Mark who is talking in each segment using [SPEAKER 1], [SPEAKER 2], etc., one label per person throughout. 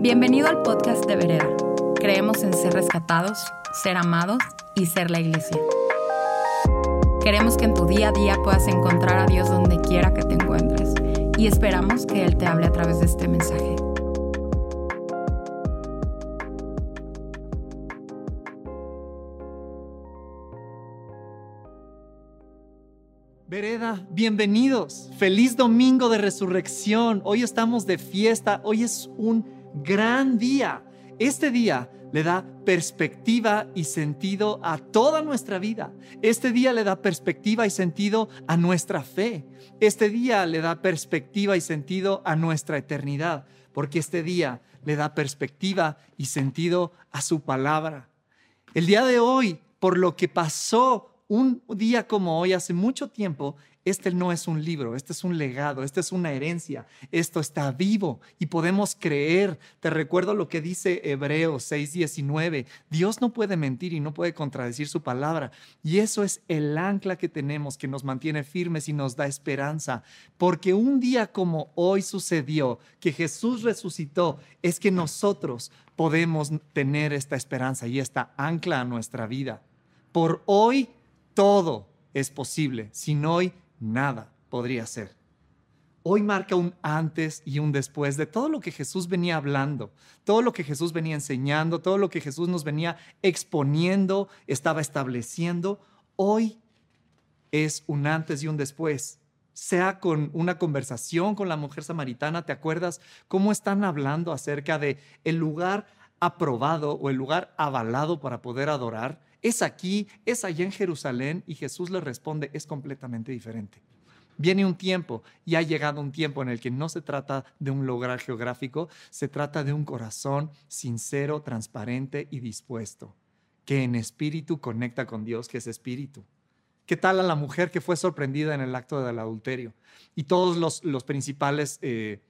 [SPEAKER 1] Bienvenido al podcast de Vereda. Creemos en ser rescatados, ser amados y ser la iglesia. Queremos que en tu día a día puedas encontrar a Dios donde quiera que te encuentres y esperamos que Él te hable a través de este mensaje.
[SPEAKER 2] Vereda, bienvenidos. Feliz domingo de resurrección. Hoy estamos de fiesta. Hoy es un gran día. Este día le da perspectiva y sentido a toda nuestra vida. Este día le da perspectiva y sentido a nuestra fe. Este día le da perspectiva y sentido a nuestra eternidad, porque este día le da perspectiva y sentido a su palabra. El día de hoy, por lo que pasó un día como hoy, hace mucho tiempo, este no es un libro, este es un legado, esta es una herencia, esto está vivo y podemos creer. Te recuerdo lo que dice Hebreos 6:19, Dios no puede mentir y no puede contradecir su palabra. Y eso es el ancla que tenemos que nos mantiene firmes y nos da esperanza. Porque un día como hoy sucedió, que Jesús resucitó, es que nosotros podemos tener esta esperanza y esta ancla a nuestra vida. Por hoy todo es posible. Sin hoy nada podría ser. Hoy marca un antes y un después de todo lo que Jesús venía hablando, todo lo que Jesús venía enseñando, todo lo que Jesús nos venía exponiendo, estaba estableciendo. Hoy es un antes y un después. Sea con una conversación con la mujer samaritana, ¿te acuerdas cómo están hablando acerca de el lugar aprobado o el lugar avalado para poder adorar? Es aquí, es allá en Jerusalén y Jesús le responde, es completamente diferente. Viene un tiempo y ha llegado un tiempo en el que no se trata de un lugar geográfico, se trata de un corazón sincero, transparente y dispuesto, que en espíritu conecta con Dios, que es espíritu. ¿Qué tal a la mujer que fue sorprendida en el acto del adulterio? Y todos los, principales eh,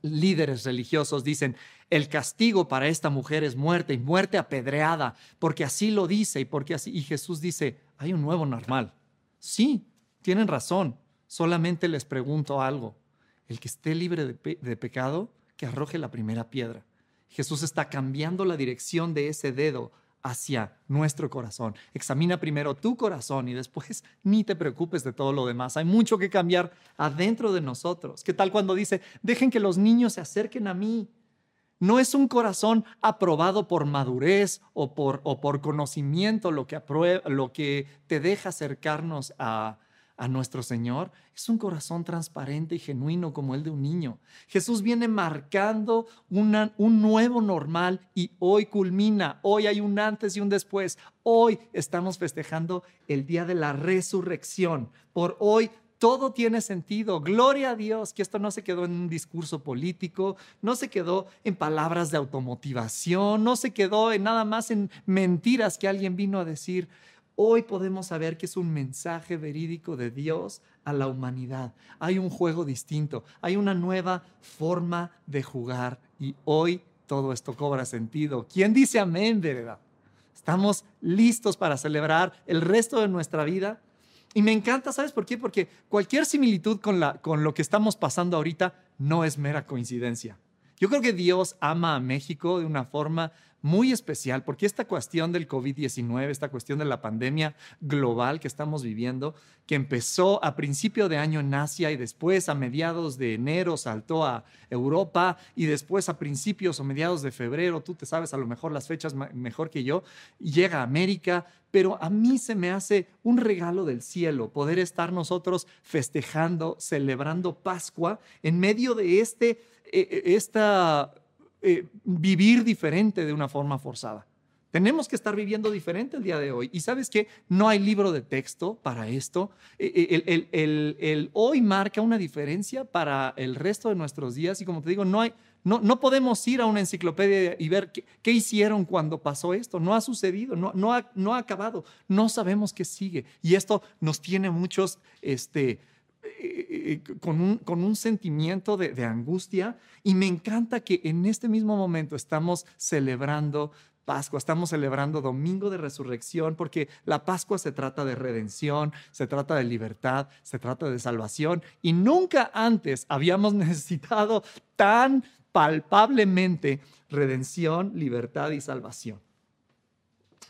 [SPEAKER 2] líderes religiosos dicen, el castigo para esta mujer es muerte y muerte apedreada, porque así lo dice y porque así y Jesús dice, hay un nuevo normal. Sí, tienen razón. Solamente les pregunto algo. El que esté libre de, pecado, que arroje la primera piedra. Jesús está cambiando la dirección de ese dedo hacia nuestro corazón. Examina primero tu corazón y después ni te preocupes de todo lo demás. Hay mucho que cambiar adentro de nosotros. ¿Qué tal cuando dice, dejen que los niños se acerquen a mí? No es un corazón aprobado por madurez o por, o por conocimiento lo que, lo que te deja acercarnos a, a nuestro Señor es un corazón transparente y genuino como el de un niño. Jesús viene marcando un nuevo normal y hoy culmina, hoy hay un antes y un después. Hoy estamos festejando el día de la resurrección. Por hoy todo tiene sentido. Gloria a Dios que esto no se quedó en un discurso político, no se quedó en palabras de automotivación, no se quedó en nada más en mentiras que alguien vino a decir. Hoy podemos saber que es un mensaje verídico de Dios a la humanidad. Hay un juego distinto, hay una nueva forma de jugar y hoy todo esto cobra sentido. ¿Quién dice amén, verdad? Estamos listos para celebrar el resto de nuestra vida. Y me encanta, ¿sabes por qué? Porque cualquier similitud con, lo que estamos pasando ahorita no es mera coincidencia. Yo creo que Dios ama a México de una forma muy especial porque esta cuestión del COVID-19, esta cuestión de la pandemia global que estamos viviendo, que empezó a principio de año en Asia y después a mediados de enero saltó a Europa y después a principios o mediados de febrero, tú te sabes a lo mejor las fechas mejor que yo, llega a América, pero a mí se me hace un regalo del cielo poder estar nosotros festejando, celebrando Pascua en medio de este, e, e, esta eh, vivir diferente de una forma forzada. Tenemos que estar viviendo diferente el día de hoy. Y sabes que no hay libro de texto para esto. Eh, eh, el, hoy marca una diferencia para el resto de nuestros días. Y como te digo, no, hay, no, no podemos ir a una enciclopedia y ver qué, qué hicieron cuando pasó esto. No ha sucedido, no, no, ha, no ha acabado. No sabemos qué sigue. Y esto nos tiene muchos este, eh, eh, con, un, con un sentimiento de, de angustia y me encanta que en este mismo momento estamos celebrando Pascua, estamos celebrando Domingo de Resurrección porque la Pascua se trata de redención, se trata de libertad, se trata de salvación y nunca antes habíamos necesitado tan palpablemente redención, libertad y salvación.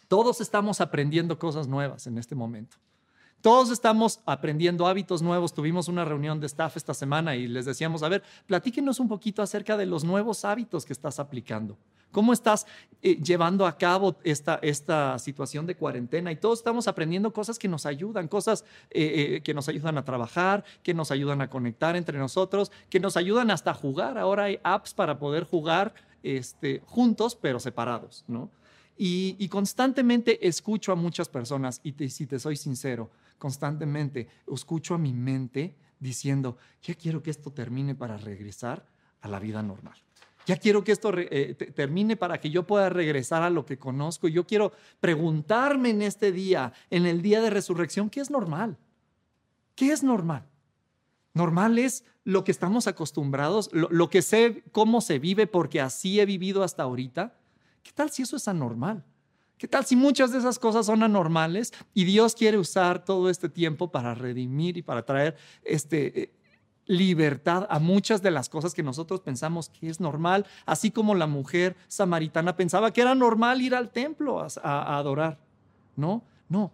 [SPEAKER 2] Todos estamos aprendiendo cosas nuevas en este momento. Todos estamos aprendiendo hábitos nuevos. Tuvimos una reunión de staff esta semana y les decíamos, a ver, platíquenos un poquito acerca de los nuevos hábitos que estás aplicando. ¿Cómo estás eh, llevando a cabo esta, situación de cuarentena? Y todos estamos aprendiendo cosas que nos ayudan, cosas eh, eh, que nos ayudan a trabajar, que nos ayudan a conectar entre nosotros, que nos ayudan hasta a jugar. Ahora hay apps para poder jugar este, juntos, pero separados, ¿no? Y, constantemente escucho a muchas personas, y si te soy sincero, constantemente escucho a mi mente diciendo, ya quiero que esto termine para regresar a la vida normal. Ya quiero que esto eh, termine para que yo pueda regresar a lo que conozco. Yo quiero preguntarme en este día, en el día de resurrección, ¿qué es normal? ¿Qué es normal? Normal es lo que estamos acostumbrados, lo que sé, cómo se vive, porque así he vivido hasta ahorita. ¿Qué tal si eso es anormal? ¿Qué tal si muchas de esas cosas son anormales y Dios quiere usar todo este tiempo para redimir y para traer este, eh, libertad a muchas de las cosas que nosotros pensamos que es normal, así como la mujer samaritana pensaba que era normal ir al templo a, adorar? No, no,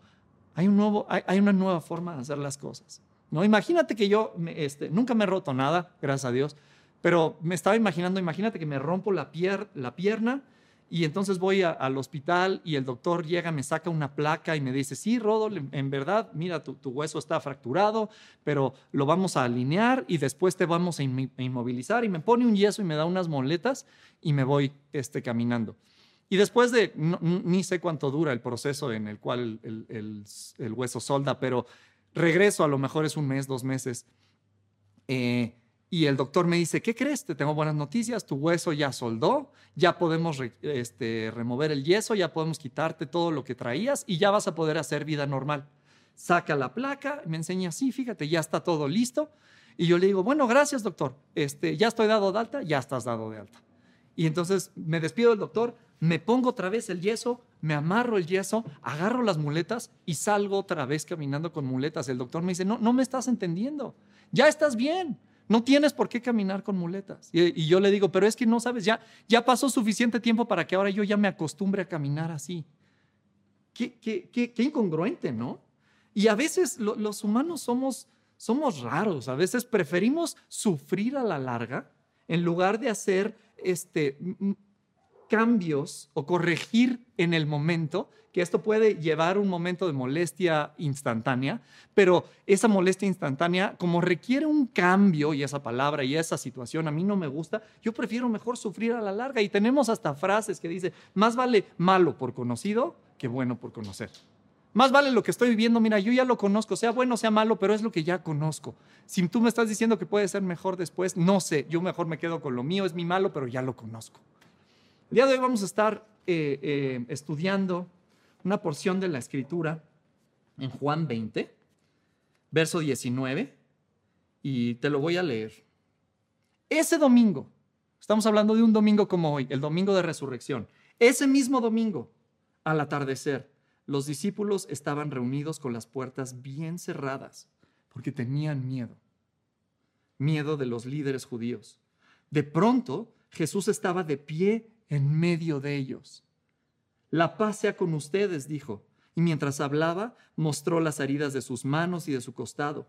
[SPEAKER 2] hay, una nueva forma de hacer las cosas. No, imagínate que yo este, nunca me he roto nada, gracias a Dios, pero me estaba imaginando, imagínate que me rompo la pierna y entonces voy al hospital y el doctor llega, me saca una placa y me dice, sí, Rodol, en verdad, mira, tu, hueso está fracturado, pero lo vamos a alinear y después te vamos a inmovilizar. Y me pone un yeso y me da unas moletas y me voy este, caminando. Y después de, ni sé cuánto dura el proceso en el cual el, el, hueso solda, pero regreso, a lo mejor es un mes, dos meses. Eh, y el doctor me dice, ¿qué crees? Te tengo buenas noticias, tu hueso ya soldó, ya podemos este, remover el yeso, ya podemos quitarte todo lo que traías y ya vas a poder hacer vida normal. Saca la placa, me enseña, sí, fíjate, ya está todo listo. Y yo le digo, bueno, gracias doctor, este, ya estoy dado de alta, ya estás dado de alta. Y entonces me despido del doctor, me pongo otra vez el yeso, me amarro el yeso, agarro las muletas y salgo otra vez caminando con muletas. El doctor me dice, no, no me estás entendiendo, ya estás bien no tienes por qué caminar con muletas. Y, yo le digo, pero es que no sabes, ya, ya pasó suficiente tiempo para que ahora yo ya me acostumbre a caminar así. Qué, qué, qué, incongruente, ¿no? Y a veces los humanos somos, somos raros, a veces preferimos sufrir a la larga en lugar de hacer este, cambios o corregir en el momento, que esto puede llevar un momento de molestia instantánea, pero esa molestia instantánea, como requiere un cambio y esa palabra y esa situación a mí no me gusta, yo prefiero mejor sufrir a la larga. Y tenemos hasta frases que dice, más vale malo por conocido que bueno por conocer. Más vale lo que estoy viviendo, mira, yo ya lo conozco, sea bueno, sea malo, pero es lo que ya conozco. Si tú me estás diciendo que puede ser mejor después, no sé, yo mejor me quedo con lo mío, es mi malo, pero ya lo conozco. El día de hoy vamos a estar eh, eh, estudiando una porción de la escritura en Juan 20, verso 19, y te lo voy a leer. Ese domingo, estamos hablando de un domingo como hoy, el domingo de resurrección, ese mismo domingo, al atardecer, los discípulos estaban reunidos con las puertas bien cerradas porque tenían miedo, miedo de los líderes judíos. De pronto, Jesús estaba de pie en medio de ellos. La paz sea con ustedes, dijo, y mientras hablaba, mostró las heridas de sus manos y de su costado.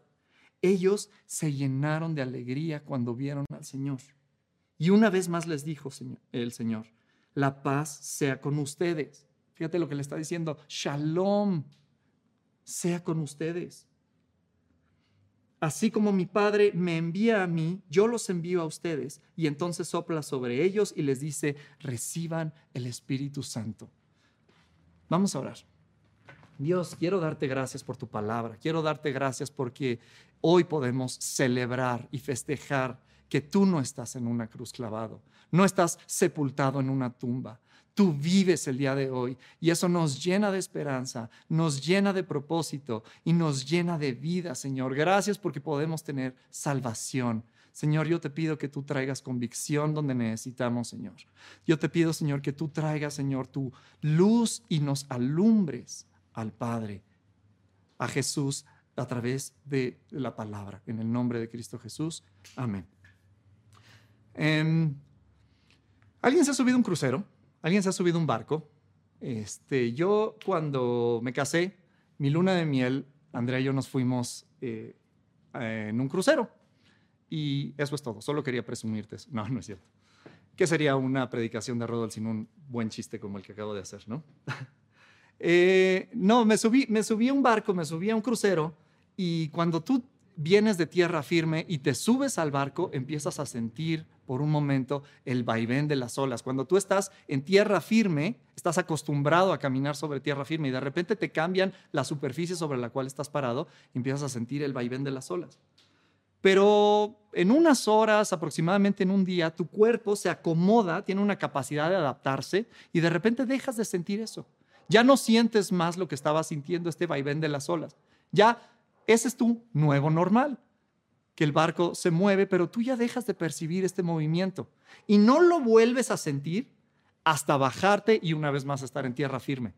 [SPEAKER 2] Ellos se llenaron de alegría cuando vieron al Señor. Y una vez más les dijo el Señor, la paz sea con ustedes. Fíjate lo que le está diciendo, shalom, sea con ustedes. Así como mi Padre me envía a mí, yo los envío a ustedes. Y entonces sopla sobre ellos y les dice, reciban el Espíritu Santo. Vamos a orar. Dios, quiero darte gracias por tu palabra. Quiero darte gracias porque hoy podemos celebrar y festejar que tú no estás en una cruz clavado, no estás sepultado en una tumba, tú vives el día de hoy y eso nos llena de esperanza, nos llena de propósito y nos llena de vida, Señor. Gracias porque podemos tener salvación. Señor, yo te pido que tú traigas convicción donde necesitamos, Señor. Yo te pido, Señor, que tú traigas, Señor, tu luz y nos alumbres al Padre, a Jesús, a través de la palabra. En el nombre de Cristo Jesús. Amén. Em, ¿Alguien se ha subido un crucero? ¿Alguien se ha subido un barco? Este, yo cuando me casé, mi luna de miel, Andrea y yo nos fuimos eh, en un crucero. Y eso es todo. Solo quería presumirte eso. No, no es cierto. ¿Qué sería una predicación de Rodolfo sin un buen chiste como el que acabo de hacer, no? Eh, no, me subí, me subí a un barco, me subí a un crucero y cuando tú vienes de tierra firme y te subes al barco, empiezas a sentir por un momento el vaivén de las olas. Cuando tú estás en tierra firme, estás acostumbrado a caminar sobre tierra firme y de repente te cambian la superficie sobre la cual estás parado y empiezas a sentir el vaivén de las olas. Pero en unas horas, aproximadamente en un día, tu cuerpo se acomoda, tiene una capacidad de adaptarse y de repente dejas de sentir eso. Ya no sientes más lo que estabas sintiendo, este vaivén de las olas. Ya ese es tu nuevo normal, que el barco se mueve, pero tú ya dejas de percibir este movimiento y no lo vuelves a sentir hasta bajarte y una vez más estar en tierra firme.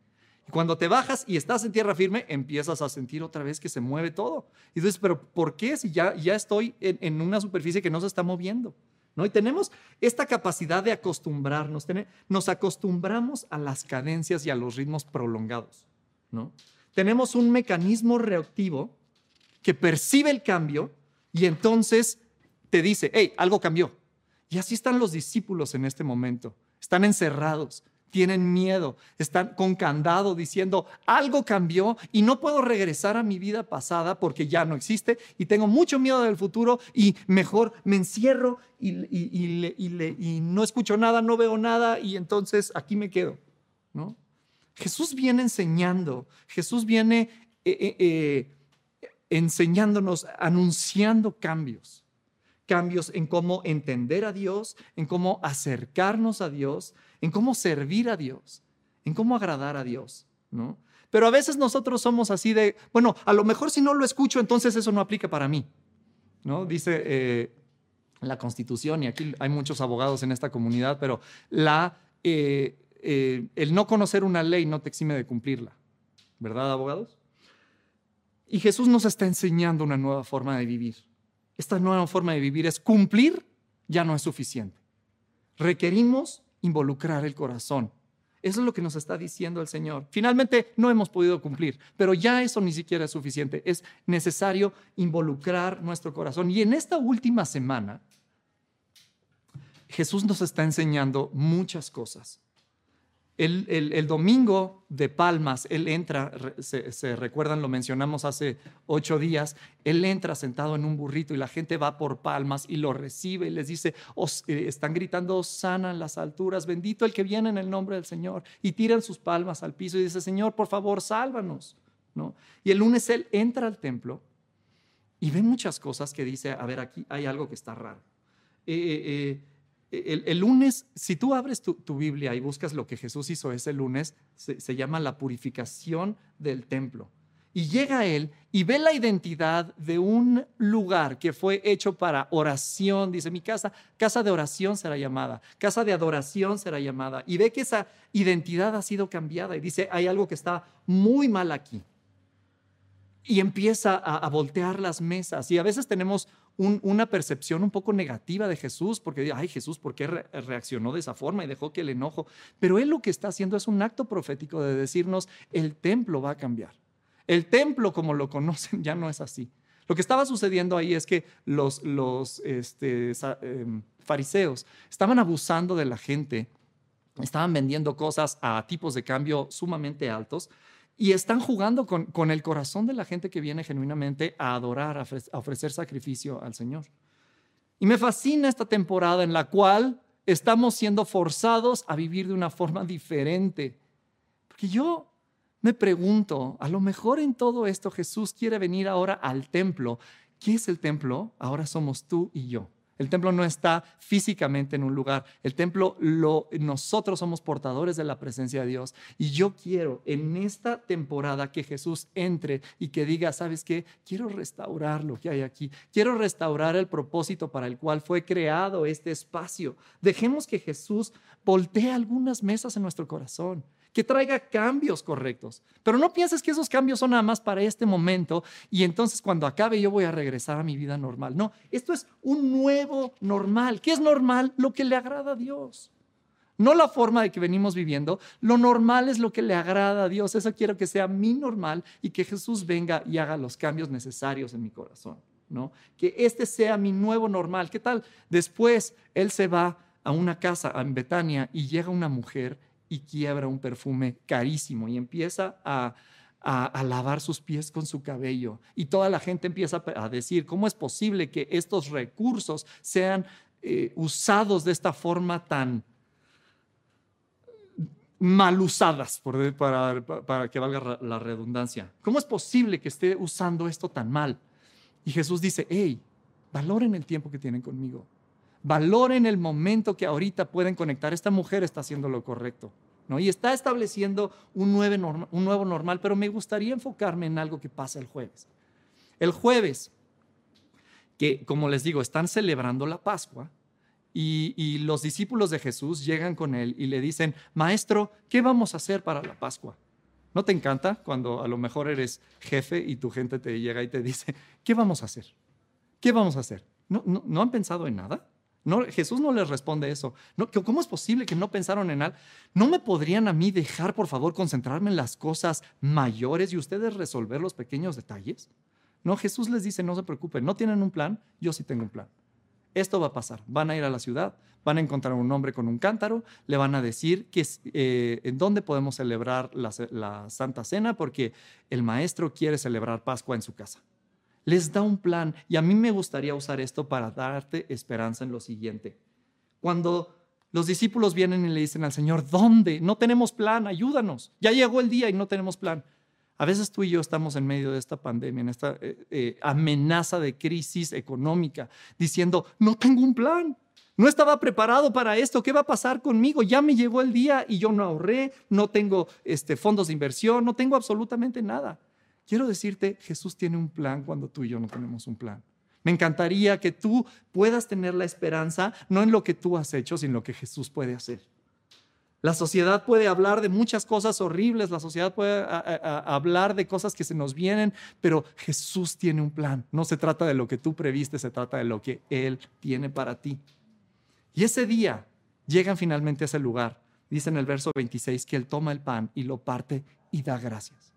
[SPEAKER 2] Y cuando te bajas y estás en tierra firme, empiezas a sentir otra vez que se mueve todo. Y dices, pero ¿por qué si ya, ya estoy en, una superficie que no se está moviendo? ¿No? Y tenemos esta capacidad de acostumbrarnos, nos acostumbramos a las cadencias y a los ritmos prolongados. ¿no? Tenemos un mecanismo reactivo que percibe el cambio y entonces te dice, hey, algo cambió. Y así están los discípulos en este momento. Están encerrados, tienen miedo, están con candado diciendo, algo cambió y no puedo regresar a mi vida pasada porque ya no existe y tengo mucho miedo del futuro y mejor me encierro y, no escucho nada, no veo nada y entonces aquí me quedo. ¿no? Jesús viene enseñando, Jesús viene eh, eh, eh, enseñándonos, anunciando cambios cambios en cómo entender a Dios, en cómo acercarnos a Dios, en cómo servir a Dios, en cómo agradar a Dios, ¿no? Pero a veces nosotros somos así de, bueno, a lo mejor si no lo escucho, entonces eso no aplica para mí, ¿no? Dice eh, la Constitución, y aquí hay muchos abogados en esta comunidad, pero la, eh, eh, el no conocer una ley no te exime de cumplirla, ¿verdad, abogados? Y Jesús nos está enseñando una nueva forma de vivir esta nueva forma de vivir es cumplir, ya no es suficiente. Requerimos involucrar el corazón. Eso es lo que nos está diciendo el Señor. Finalmente no hemos podido cumplir, pero ya eso ni siquiera es suficiente. Es necesario involucrar nuestro corazón. Y en esta última semana, Jesús nos está enseñando muchas cosas. El, domingo de Palmas, él entra, se, recuerdan, lo mencionamos hace ocho días, él entra sentado en un burrito y la gente va por Palmas y lo recibe y les dice, eh, están gritando, sana en las alturas, bendito el que viene en el nombre del Señor. Y tiran sus palmas al piso y dice, Señor, por favor, sálvanos. ¿No? Y el lunes él entra al templo y ve muchas cosas que dice, a ver, aquí hay algo que está raro. Eh, eh, el, lunes, si tú abres tu, Biblia y buscas lo que Jesús hizo ese lunes, se, llama la purificación del templo. Y llega él y ve la identidad de un lugar que fue hecho para oración. Dice, mi casa, casa de oración será llamada, casa de adoración será llamada. Y ve que esa identidad ha sido cambiada y dice, hay algo que está muy mal aquí. Y empieza a, voltear las mesas. Y a veces tenemos una percepción un poco negativa de Jesús, porque, ay Jesús, ¿por qué reaccionó de esa forma y dejó que el enojo? Pero Él lo que está haciendo es un acto profético de decirnos, el templo va a cambiar. El templo como lo conocen ya no es así. Lo que estaba sucediendo ahí es que los, los este, em, fariseos estaban abusando de la gente, estaban vendiendo cosas a tipos de cambio sumamente altos y están jugando con, el corazón de la gente que viene genuinamente a adorar, a ofrecer sacrificio al Señor. Y me fascina esta temporada en la cual estamos siendo forzados a vivir de una forma diferente. Porque yo me pregunto, a lo mejor en todo esto Jesús quiere venir ahora al templo. ¿Qué es el templo? Ahora somos tú y yo. El templo no está físicamente en un lugar. El templo, lo, nosotros somos portadores de la presencia de Dios. Y yo quiero en esta temporada que Jesús entre y que diga, ¿sabes qué? Quiero restaurar lo que hay aquí. Quiero restaurar el propósito para el cual fue creado este espacio. Dejemos que Jesús voltee algunas mesas en nuestro corazón que traiga cambios correctos. Pero no pienses que esos cambios son nada más para este momento y entonces cuando acabe yo voy a regresar a mi vida normal. No, esto es un nuevo normal. ¿Qué es normal? Lo que le agrada a Dios. no la forma de que venimos viviendo. Lo normal es lo que le agrada a Dios. Eso quiero que sea mi normal y que Jesús venga y haga los cambios necesarios en mi corazón. ¿no? Que este sea mi nuevo normal. ¿Qué tal? Después Él se va a una casa en Betania y llega una mujer y quiebra un perfume carísimo y empieza a, lavar sus pies con su cabello. Y toda la gente empieza a decir, ¿cómo es posible que estos recursos sean eh, usados de esta forma tan mal usadas, para, para que valga la redundancia? ¿Cómo es posible que esté usando esto tan mal? Y Jesús dice, hey, valoren el tiempo que tienen conmigo. Valoren el momento que ahorita pueden conectar. Esta mujer está haciendo lo correcto. ¿no? Y está estableciendo un nuevo, un nuevo normal, pero me gustaría enfocarme en algo que pasa el jueves. El jueves, que como les digo, están celebrando la Pascua, y, y, los discípulos de Jesús llegan con él y le dicen, Maestro, ¿qué vamos a hacer para la Pascua? ¿No te encanta cuando a lo mejor eres jefe y tu gente te llega y te dice, ¿qué vamos a hacer? ¿Qué vamos a hacer? ¿No, no, no han pensado en nada? No, Jesús no les responde eso. No, ¿Cómo es posible que no pensaron en nada? ¿No me podrían a mí dejar, por favor, concentrarme en las cosas mayores y ustedes resolver los pequeños detalles? No, Jesús les dice, no se preocupen, no tienen un plan, yo sí tengo un plan. Esto va a pasar. Van a ir a la ciudad, van a encontrar un hombre con un cántaro, le van a decir que, eh, en dónde podemos celebrar la Santa Cena porque el maestro quiere celebrar Pascua en su casa les da un plan. Y a mí me gustaría usar esto para darte esperanza en lo siguiente. Cuando los discípulos vienen y le dicen al Señor, ¿dónde? No tenemos plan, ayúdanos. Ya llegó el día y no tenemos plan. A veces tú y yo estamos en medio de esta pandemia, en esta eh, eh, amenaza de crisis económica, diciendo, no tengo un plan. No estaba preparado para esto. ¿Qué va a pasar conmigo? Ya me llegó el día y yo no ahorré, no tengo este, fondos de inversión, no tengo absolutamente nada. Quiero decirte, Jesús tiene un plan cuando tú y yo no tenemos un plan. Me encantaría que tú puedas tener la esperanza no en lo que tú has hecho, sino en lo que Jesús puede hacer. La sociedad puede hablar de muchas cosas horribles, la sociedad puede hablar de cosas que se nos vienen, pero Jesús tiene un plan. No se trata de lo que tú previste, se trata de lo que Él tiene para ti. Y ese día llegan finalmente a ese lugar. Dice en el verso 26 que Él toma el pan y lo parte y da gracias.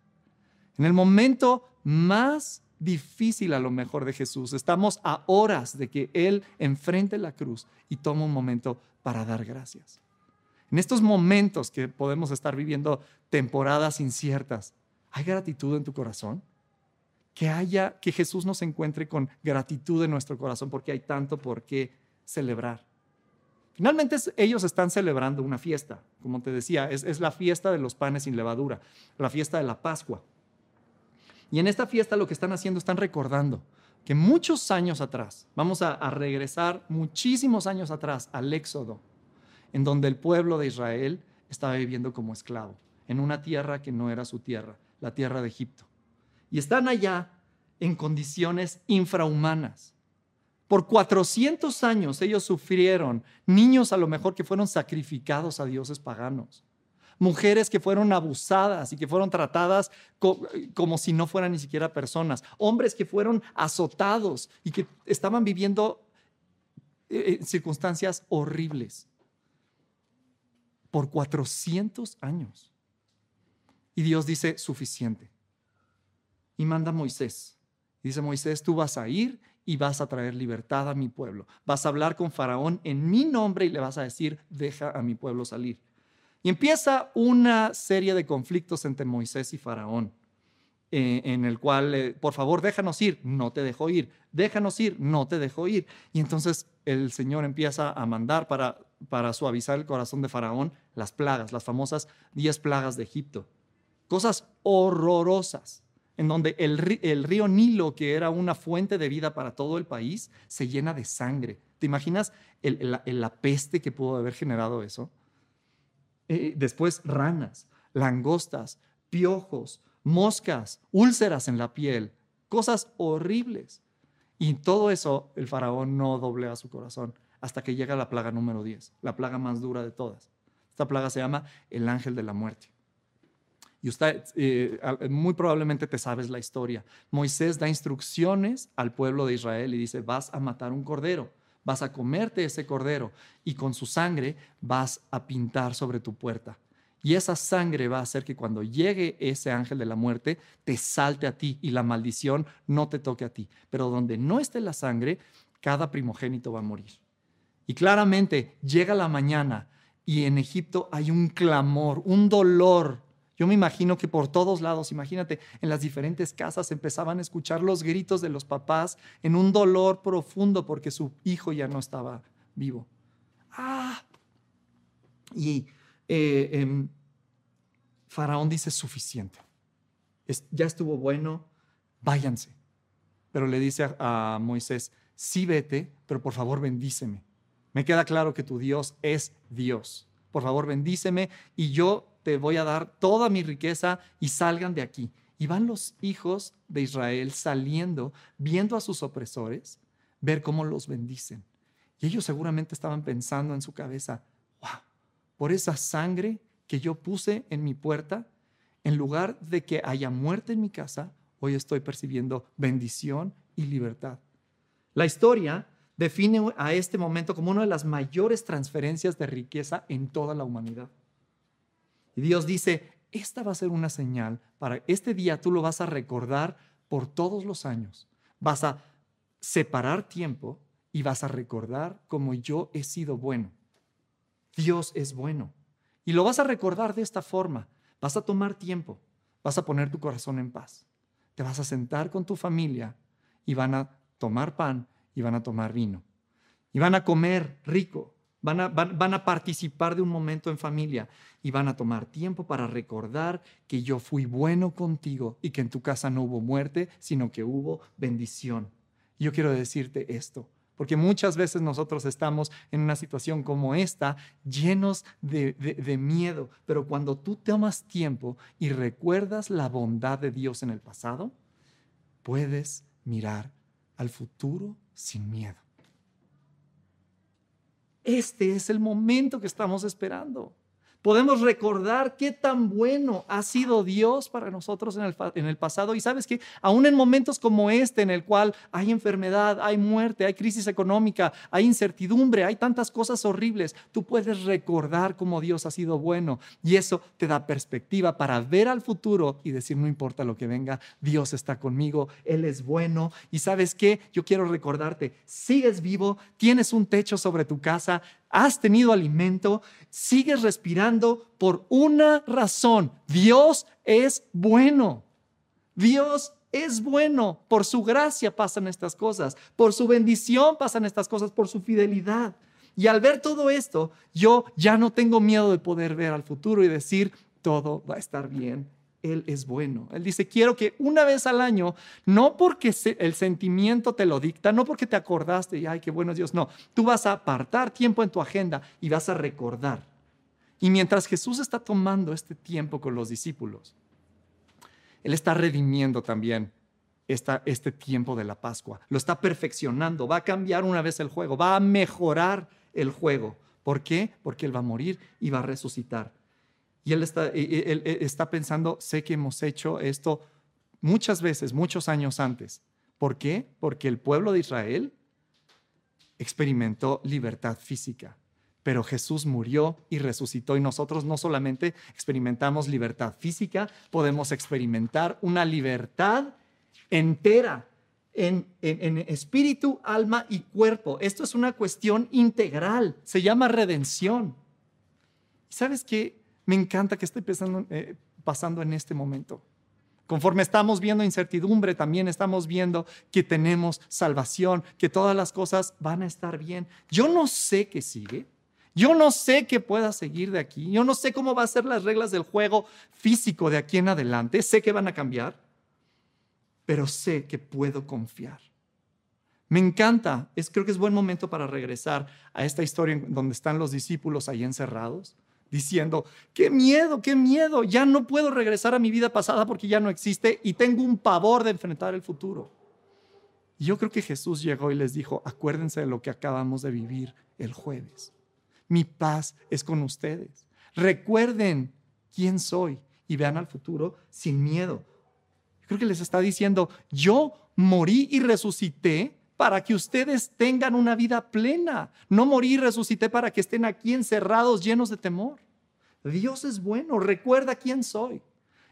[SPEAKER 2] En el momento más difícil a lo mejor de Jesús, estamos a horas de que Él enfrente la cruz y toma un momento para dar gracias. En estos momentos que podemos estar viviendo temporadas inciertas, ¿hay gratitud en tu corazón? Que haya, que Jesús nos encuentre con gratitud en nuestro corazón porque hay tanto por qué celebrar. Finalmente ellos están celebrando una fiesta, como te decía, es, es la fiesta de los panes sin levadura, la fiesta de la Pascua. Y en esta fiesta lo que están haciendo, están recordando que muchos años atrás, vamos a, regresar muchísimos años atrás al Éxodo, en donde el pueblo de Israel estaba viviendo como esclavo, en una tierra que no era su tierra, la tierra de Egipto. Y están allá en condiciones infrahumanas. Por 400 años ellos sufrieron, niños a lo mejor que fueron sacrificados a dioses paganos mujeres que fueron abusadas y que fueron tratadas como si no fueran ni siquiera personas, hombres que fueron azotados y que estaban viviendo eh, eh, circunstancias horribles por 400 años. Y Dios dice, suficiente. Y manda a Moisés. Dice Moisés, tú vas a ir y vas a traer libertad a mi pueblo. Vas a hablar con Faraón en mi nombre y le vas a decir, deja a mi pueblo salir. Y empieza una serie de conflictos entre Moisés y Faraón, eh, en el cual, eh, por favor, déjanos ir, no te dejo ir, déjanos ir, no te dejo ir. Y entonces el Señor empieza a mandar para, suavizar el corazón de Faraón las plagas, las famosas diez plagas de Egipto. Cosas horrorosas, en donde el, el río Nilo, que era una fuente de vida para todo el país, se llena de sangre. ¿Te imaginas la peste que pudo haber generado eso? Eh, después ranas, langostas, piojos, moscas, úlceras en la piel, cosas horribles. Y todo eso el faraón no doblea su corazón hasta que llega la plaga número 10, la plaga más dura de todas. Esta plaga se llama el ángel de la muerte. Y usted eh, muy probablemente te sabes la historia. Moisés da instrucciones al pueblo de Israel y dice, vas a matar un cordero vas a comerte ese cordero y con su sangre vas a pintar sobre tu puerta. Y esa sangre va a hacer que cuando llegue ese ángel de la muerte, te salte a ti y la maldición no te toque a ti. Pero donde no esté la sangre, cada primogénito va a morir. Y claramente llega la mañana y en Egipto hay un clamor, un dolor. Yo me imagino que por todos lados, imagínate, en las diferentes casas empezaban a escuchar los gritos de los papás en un dolor profundo porque su hijo ya no estaba vivo. ¡Ah! Y eh, em, Faraón dice suficiente. ya estuvo bueno, váyanse. Pero le dice a, a Moisés, sí vete, pero por favor bendíceme. Me queda claro que tu Dios es Dios. Por favor bendíceme y yo te voy a dar toda mi riqueza y salgan de aquí. Y van los hijos de Israel saliendo, viendo a sus opresores, ver cómo los bendicen. Y ellos seguramente estaban pensando en su cabeza, wow, por esa sangre que yo puse en mi puerta, en lugar de que haya muerte en mi casa, hoy estoy percibiendo bendición y libertad. La historia define a este momento como una de las mayores transferencias de riqueza en toda la humanidad. Y Dios dice, esta va a ser una señal para este día tú lo vas a recordar por todos los años. Vas a separar tiempo y vas a recordar como yo he sido bueno. Dios es bueno. Y lo vas a recordar de esta forma. Vas a tomar tiempo, vas a poner tu corazón en paz. Te vas a sentar con tu familia y van a tomar pan y van a tomar vino. Y van a comer rico, van a, participar de un momento en familia y van a tomar tiempo para recordar que yo fui bueno contigo y que en tu casa no hubo muerte, sino que hubo bendición. yo quiero decirte esto, porque muchas veces nosotros estamos en una situación como esta, llenos de, miedo, pero cuando tú tomas tiempo y recuerdas la bondad de Dios en el pasado, puedes mirar al futuro sin miedo. Este es el momento que estamos esperando podemos recordar qué tan bueno ha sido Dios para nosotros en el, pasado. Y sabes que aún en momentos como este, en el cual hay enfermedad, hay muerte, hay crisis económica, hay incertidumbre, hay tantas cosas horribles, tú puedes recordar cómo Dios ha sido bueno. Y eso te da perspectiva para ver al futuro y decir, no importa lo que venga, Dios está conmigo, Él es bueno. Y sabes qué, yo quiero recordarte, sigues vivo, tienes un techo sobre tu casa, has tenido alimento, sigues respirando por una razón. Dios es bueno. Dios es bueno. Por su gracia pasan estas cosas. Por su bendición pasan estas cosas. Por su fidelidad. Y al ver todo esto, yo ya no tengo miedo de poder ver al futuro y decir, todo va a estar bien él es bueno. Él dice, quiero que una vez al año, no porque el sentimiento te lo dicta, no porque te acordaste y, ay, qué bueno es Dios, no, tú vas a apartar tiempo en tu agenda y vas a recordar. Y mientras Jesús está tomando este tiempo con los discípulos, Él está redimiendo también este tiempo de la Pascua. Lo está perfeccionando, va a cambiar una vez el juego, va a mejorar el juego. ¿Por qué? Porque Él va a morir y va a resucitar. Y él está, él está pensando, sé que hemos hecho esto muchas veces, muchos años antes. ¿Por qué? Porque el pueblo de Israel experimentó libertad física, pero Jesús murió y resucitó y nosotros no solamente experimentamos libertad física, podemos experimentar una libertad entera en, en, espíritu, alma y cuerpo. Esto es una cuestión integral, se llama redención. ¿Sabes qué? Me encanta que esté eh, pasando en este momento. Conforme estamos viendo incertidumbre, también estamos viendo que tenemos salvación, que todas las cosas van a estar bien. Yo no sé qué sigue. Yo no sé qué pueda seguir de aquí. Yo no sé cómo van a ser las reglas del juego físico de aquí en adelante. Sé que van a cambiar, pero sé que puedo confiar. Me encanta. Es, creo que es buen momento para regresar a esta historia donde están los discípulos ahí encerrados diciendo, qué miedo, qué miedo, ya no puedo regresar a mi vida pasada porque ya no existe y tengo un pavor de enfrentar el futuro. Y yo creo que Jesús llegó y les dijo, acuérdense de lo que acabamos de vivir el jueves. Mi paz es con ustedes. Recuerden quién soy y vean al futuro sin miedo. Yo creo que les está diciendo, yo morí y resucité para que ustedes tengan una vida plena. No morí, resucité para que estén aquí encerrados, llenos de temor. Dios es bueno, recuerda quién soy.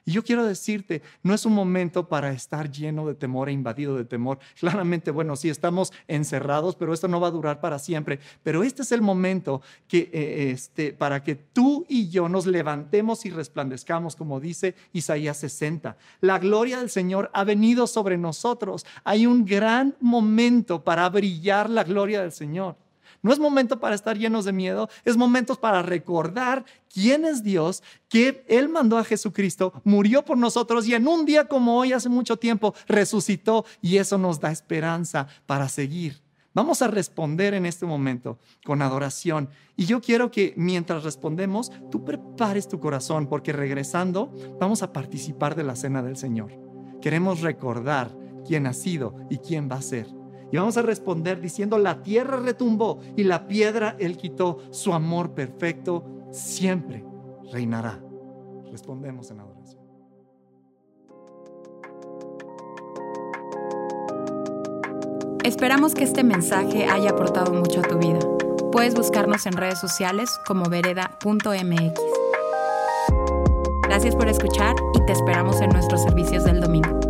[SPEAKER 2] Y yo quiero decirte, no es un momento para estar lleno de temor e invadido de temor. Claramente, bueno, sí estamos encerrados, pero esto no va a durar para siempre. Pero este es el momento que, eh, este, para que tú y yo nos levantemos y resplandezcamos, como dice Isaías 60. La gloria del Señor ha venido sobre nosotros. Hay un gran momento para brillar la gloria del Señor. No es momento para estar llenos de miedo, es momento para recordar quién es Dios, que Él mandó a Jesucristo, murió por nosotros y en un día como hoy, hace mucho tiempo, resucitó y eso nos da esperanza para seguir. Vamos a responder en este momento con adoración. Y yo quiero que mientras respondemos, tú prepares tu corazón, porque regresando vamos a participar de la cena del Señor. Queremos recordar quién ha sido y quién va a ser. Y vamos a responder diciendo, la tierra retumbó y la piedra él quitó, su amor perfecto siempre reinará. Respondemos en adoración.
[SPEAKER 1] Esperamos que este mensaje haya aportado mucho a tu vida. Puedes buscarnos en redes sociales como vereda.mx. Gracias por escuchar y te esperamos en nuestros servicios del domingo.